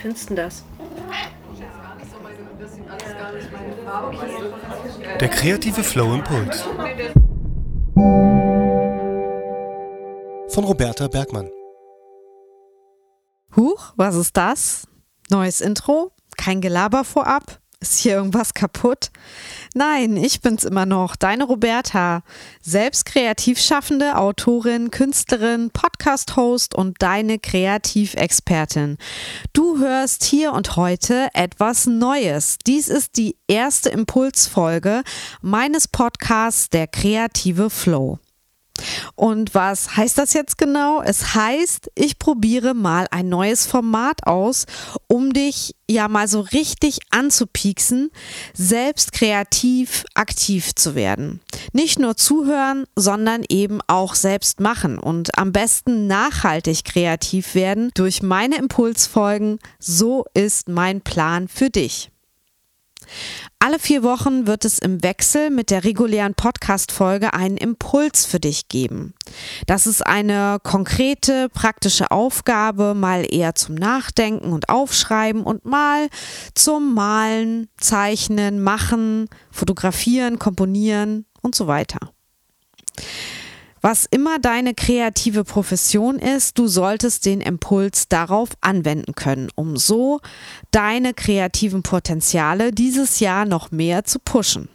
findest du das? Der kreative Flow Impuls. Von Roberta Bergmann. Huch, was ist das? Neues Intro? Kein Gelaber vorab? Ist hier irgendwas kaputt? Nein, ich bin's immer noch, deine Roberta, selbst kreativ schaffende Autorin, Künstlerin, Podcast-Host und deine Kreativexpertin. Du hörst hier und heute etwas Neues. Dies ist die erste Impulsfolge meines Podcasts Der kreative Flow. Und was heißt das jetzt genau? Es heißt, ich probiere mal ein neues Format aus, um dich ja mal so richtig anzupieksen, selbst kreativ aktiv zu werden. Nicht nur zuhören, sondern eben auch selbst machen und am besten nachhaltig kreativ werden durch meine Impulsfolgen. So ist mein Plan für dich. Alle vier Wochen wird es im Wechsel mit der regulären Podcast-Folge einen Impuls für dich geben. Das ist eine konkrete, praktische Aufgabe, mal eher zum Nachdenken und Aufschreiben und mal zum Malen, Zeichnen, Machen, Fotografieren, Komponieren und so weiter. Was immer deine kreative Profession ist, du solltest den Impuls darauf anwenden können, um so deine kreativen Potenziale dieses Jahr noch mehr zu pushen.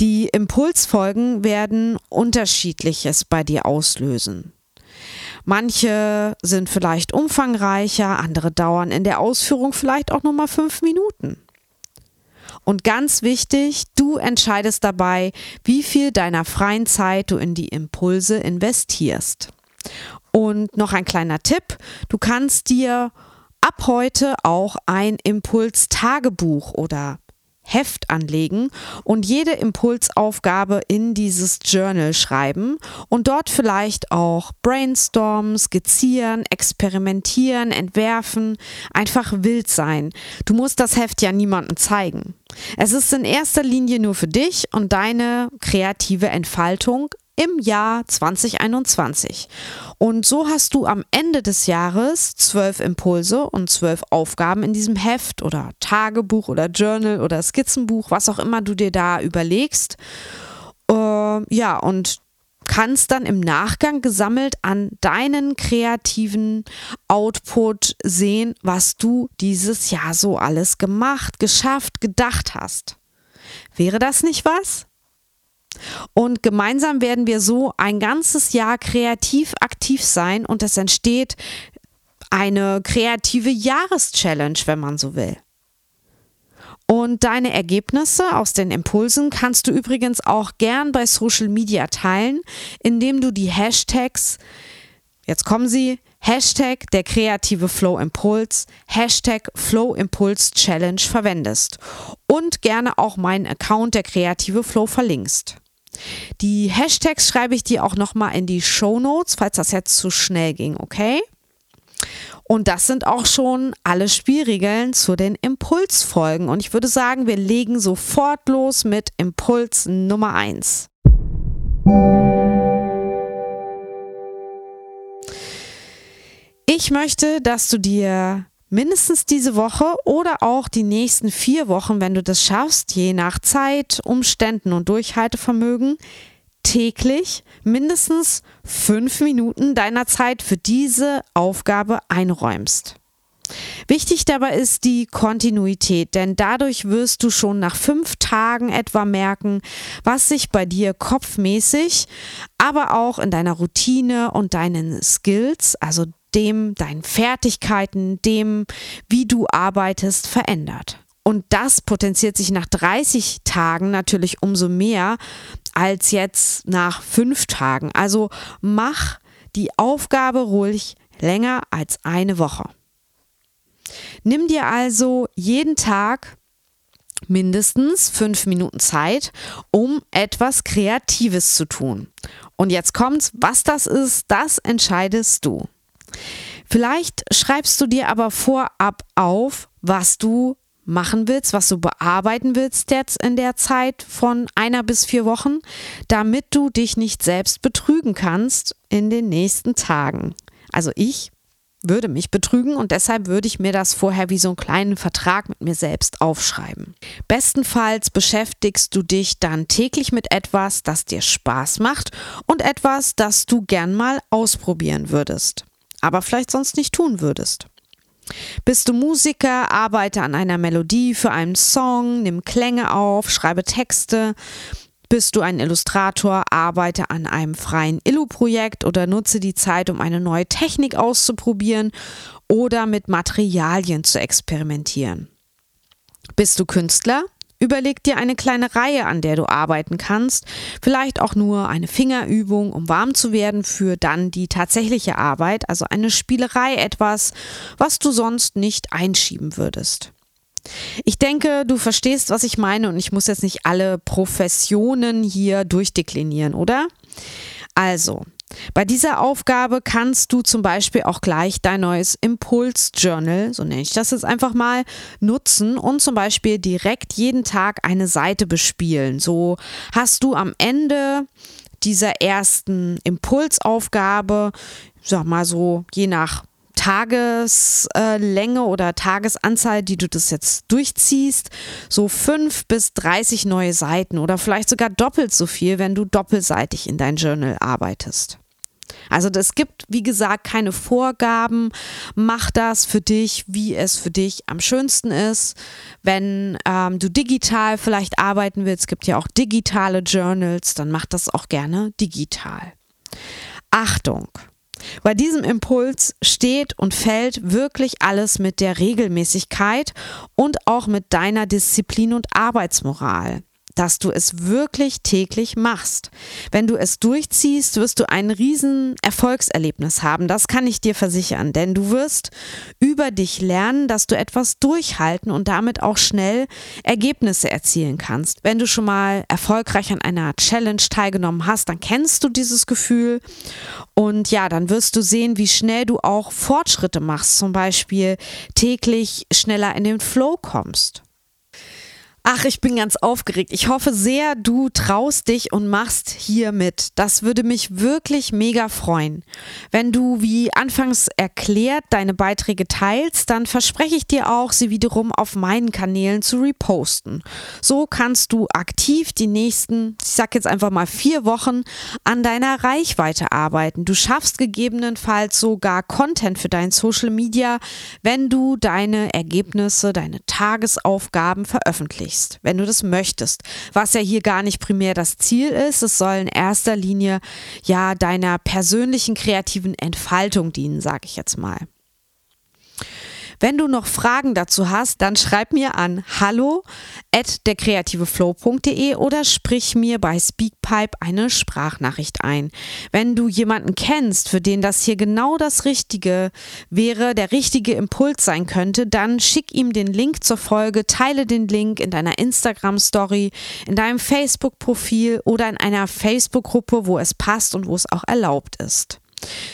Die Impulsfolgen werden unterschiedliches bei dir auslösen. Manche sind vielleicht umfangreicher, andere dauern in der Ausführung vielleicht auch nur mal fünf Minuten. Und ganz wichtig, du entscheidest dabei, wie viel deiner freien Zeit du in die Impulse investierst. Und noch ein kleiner Tipp, du kannst dir ab heute auch ein Impulstagebuch oder Heft anlegen und jede Impulsaufgabe in dieses Journal schreiben und dort vielleicht auch brainstormen, skizzieren, experimentieren, entwerfen, einfach wild sein. Du musst das Heft ja niemandem zeigen. Es ist in erster Linie nur für dich und deine kreative Entfaltung im Jahr 2021. Und so hast du am Ende des Jahres zwölf Impulse und zwölf Aufgaben in diesem Heft oder Tagebuch oder Journal oder Skizzenbuch, was auch immer du dir da überlegst. Äh, ja, und kannst dann im Nachgang gesammelt an deinen kreativen Output sehen, was du dieses Jahr so alles gemacht, geschafft, gedacht hast. Wäre das nicht was? Und gemeinsam werden wir so ein ganzes Jahr kreativ aktiv sein und es entsteht eine kreative Jahreschallenge, wenn man so will. Und deine Ergebnisse aus den Impulsen kannst du übrigens auch gern bei Social Media teilen, indem du die Hashtags, jetzt kommen sie, Hashtag der kreative Flow Impuls, Hashtag Flow Impuls Challenge verwendest und gerne auch meinen Account der kreative Flow verlinkst. Die Hashtags schreibe ich dir auch nochmal in die Show Notes, falls das jetzt zu schnell ging, okay? Und das sind auch schon alle Spielregeln zu den Impulsfolgen. Und ich würde sagen, wir legen sofort los mit Impuls Nummer 1. Ich möchte, dass du dir mindestens diese Woche oder auch die nächsten vier Wochen, wenn du das schaffst, je nach Zeit, Umständen und Durchhaltevermögen, täglich mindestens fünf Minuten deiner Zeit für diese Aufgabe einräumst. Wichtig dabei ist die Kontinuität, denn dadurch wirst du schon nach fünf Tagen etwa merken, was sich bei dir kopfmäßig, aber auch in deiner Routine und deinen Skills, also dem, deinen Fertigkeiten, dem, wie du arbeitest, verändert. Und das potenziert sich nach 30 Tagen natürlich umso mehr als jetzt nach fünf Tagen. Also mach die Aufgabe ruhig länger als eine Woche. Nimm dir also jeden Tag mindestens fünf Minuten Zeit, um etwas Kreatives zu tun. Und jetzt kommt's, was das ist, das entscheidest du. Vielleicht schreibst du dir aber vorab auf, was du machen willst, was du bearbeiten willst jetzt in der Zeit von einer bis vier Wochen, damit du dich nicht selbst betrügen kannst in den nächsten Tagen. Also ich würde mich betrügen und deshalb würde ich mir das vorher wie so einen kleinen Vertrag mit mir selbst aufschreiben. Bestenfalls beschäftigst du dich dann täglich mit etwas, das dir Spaß macht und etwas, das du gern mal ausprobieren würdest, aber vielleicht sonst nicht tun würdest. Bist du Musiker, arbeite an einer Melodie für einen Song, nimm Klänge auf, schreibe Texte bist du ein Illustrator, arbeite an einem freien Illu-Projekt oder nutze die Zeit, um eine neue Technik auszuprobieren oder mit Materialien zu experimentieren. Bist du Künstler? Überleg dir eine kleine Reihe, an der du arbeiten kannst, vielleicht auch nur eine Fingerübung, um warm zu werden für dann die tatsächliche Arbeit, also eine Spielerei, etwas, was du sonst nicht einschieben würdest. Ich denke, du verstehst, was ich meine und ich muss jetzt nicht alle Professionen hier durchdeklinieren, oder? Also, bei dieser Aufgabe kannst du zum Beispiel auch gleich dein neues Impuls-Journal, so nenne ich das jetzt einfach mal, nutzen und zum Beispiel direkt jeden Tag eine Seite bespielen. So hast du am Ende dieser ersten Impulsaufgabe, sag mal so, je nach Tageslänge oder Tagesanzahl, die du das jetzt durchziehst, so fünf bis 30 neue Seiten oder vielleicht sogar doppelt so viel, wenn du doppelseitig in dein Journal arbeitest. Also es gibt, wie gesagt, keine Vorgaben. Mach das für dich, wie es für dich am schönsten ist. Wenn ähm, du digital vielleicht arbeiten willst, gibt ja auch digitale Journals, dann mach das auch gerne digital. Achtung! Bei diesem Impuls steht und fällt wirklich alles mit der Regelmäßigkeit und auch mit deiner Disziplin und Arbeitsmoral dass du es wirklich täglich machst. Wenn du es durchziehst, wirst du ein riesen Erfolgserlebnis haben. Das kann ich dir versichern, denn du wirst über dich lernen, dass du etwas durchhalten und damit auch schnell Ergebnisse erzielen kannst. Wenn du schon mal erfolgreich an einer Challenge teilgenommen hast, dann kennst du dieses Gefühl und ja, dann wirst du sehen, wie schnell du auch Fortschritte machst, zum Beispiel täglich schneller in den Flow kommst. Ach, ich bin ganz aufgeregt. Ich hoffe sehr, du traust dich und machst hier mit. Das würde mich wirklich mega freuen. Wenn du, wie anfangs erklärt, deine Beiträge teilst, dann verspreche ich dir auch, sie wiederum auf meinen Kanälen zu reposten. So kannst du aktiv die nächsten, ich sag jetzt einfach mal vier Wochen an deiner Reichweite arbeiten. Du schaffst gegebenenfalls sogar Content für dein Social Media, wenn du deine Ergebnisse, deine Tagesaufgaben veröffentlichst erreichst, wenn du das möchtest. Was ja hier gar nicht primär das Ziel ist, es soll in erster Linie ja deiner persönlichen kreativen Entfaltung dienen, sage ich jetzt mal. Wenn du noch Fragen dazu hast, dann schreib mir an hallo at derkreativeflow.de oder sprich mir bei Speakpipe eine Sprachnachricht ein. Wenn du jemanden kennst, für den das hier genau das Richtige wäre, der richtige Impuls sein könnte, dann schick ihm den Link zur Folge, teile den Link in deiner Instagram-Story, in deinem Facebook-Profil oder in einer Facebook-Gruppe, wo es passt und wo es auch erlaubt ist.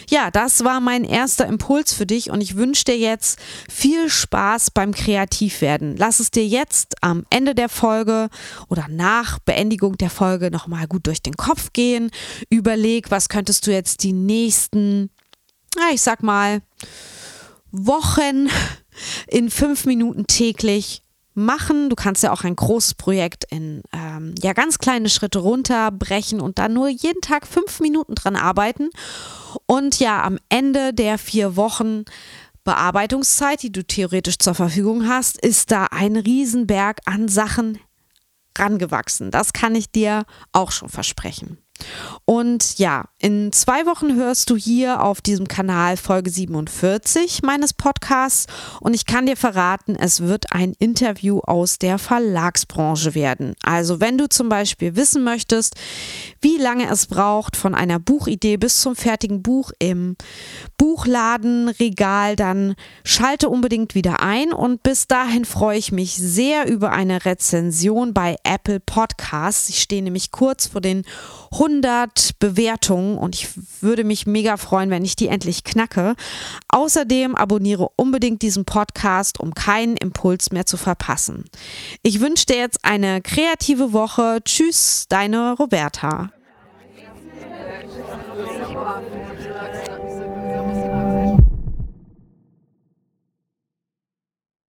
Ja, das war mein erster Impuls für dich und ich wünsche dir jetzt viel Spaß beim Kreativwerden. Lass es dir jetzt am Ende der Folge oder nach Beendigung der Folge nochmal gut durch den Kopf gehen. Überleg, was könntest du jetzt die nächsten, ich sag mal, Wochen in fünf Minuten täglich machen. Du kannst ja auch ein großes Projekt in ähm, ja ganz kleine Schritte runterbrechen und dann nur jeden Tag fünf Minuten dran arbeiten. Und ja, am Ende der vier Wochen Bearbeitungszeit, die du theoretisch zur Verfügung hast, ist da ein Riesenberg an Sachen rangewachsen. Das kann ich dir auch schon versprechen. Und ja, in zwei Wochen hörst du hier auf diesem Kanal Folge 47 meines Podcasts und ich kann dir verraten, es wird ein Interview aus der Verlagsbranche werden. Also wenn du zum Beispiel wissen möchtest, wie lange es braucht von einer Buchidee bis zum fertigen Buch im Buchladenregal, dann schalte unbedingt wieder ein und bis dahin freue ich mich sehr über eine Rezension bei Apple Podcasts. Ich stehe nämlich kurz vor den 100 Bewertungen und ich würde mich mega freuen, wenn ich die endlich knacke. Außerdem abonniere unbedingt diesen Podcast, um keinen Impuls mehr zu verpassen. Ich wünsche dir jetzt eine kreative Woche. Tschüss, deine Roberta.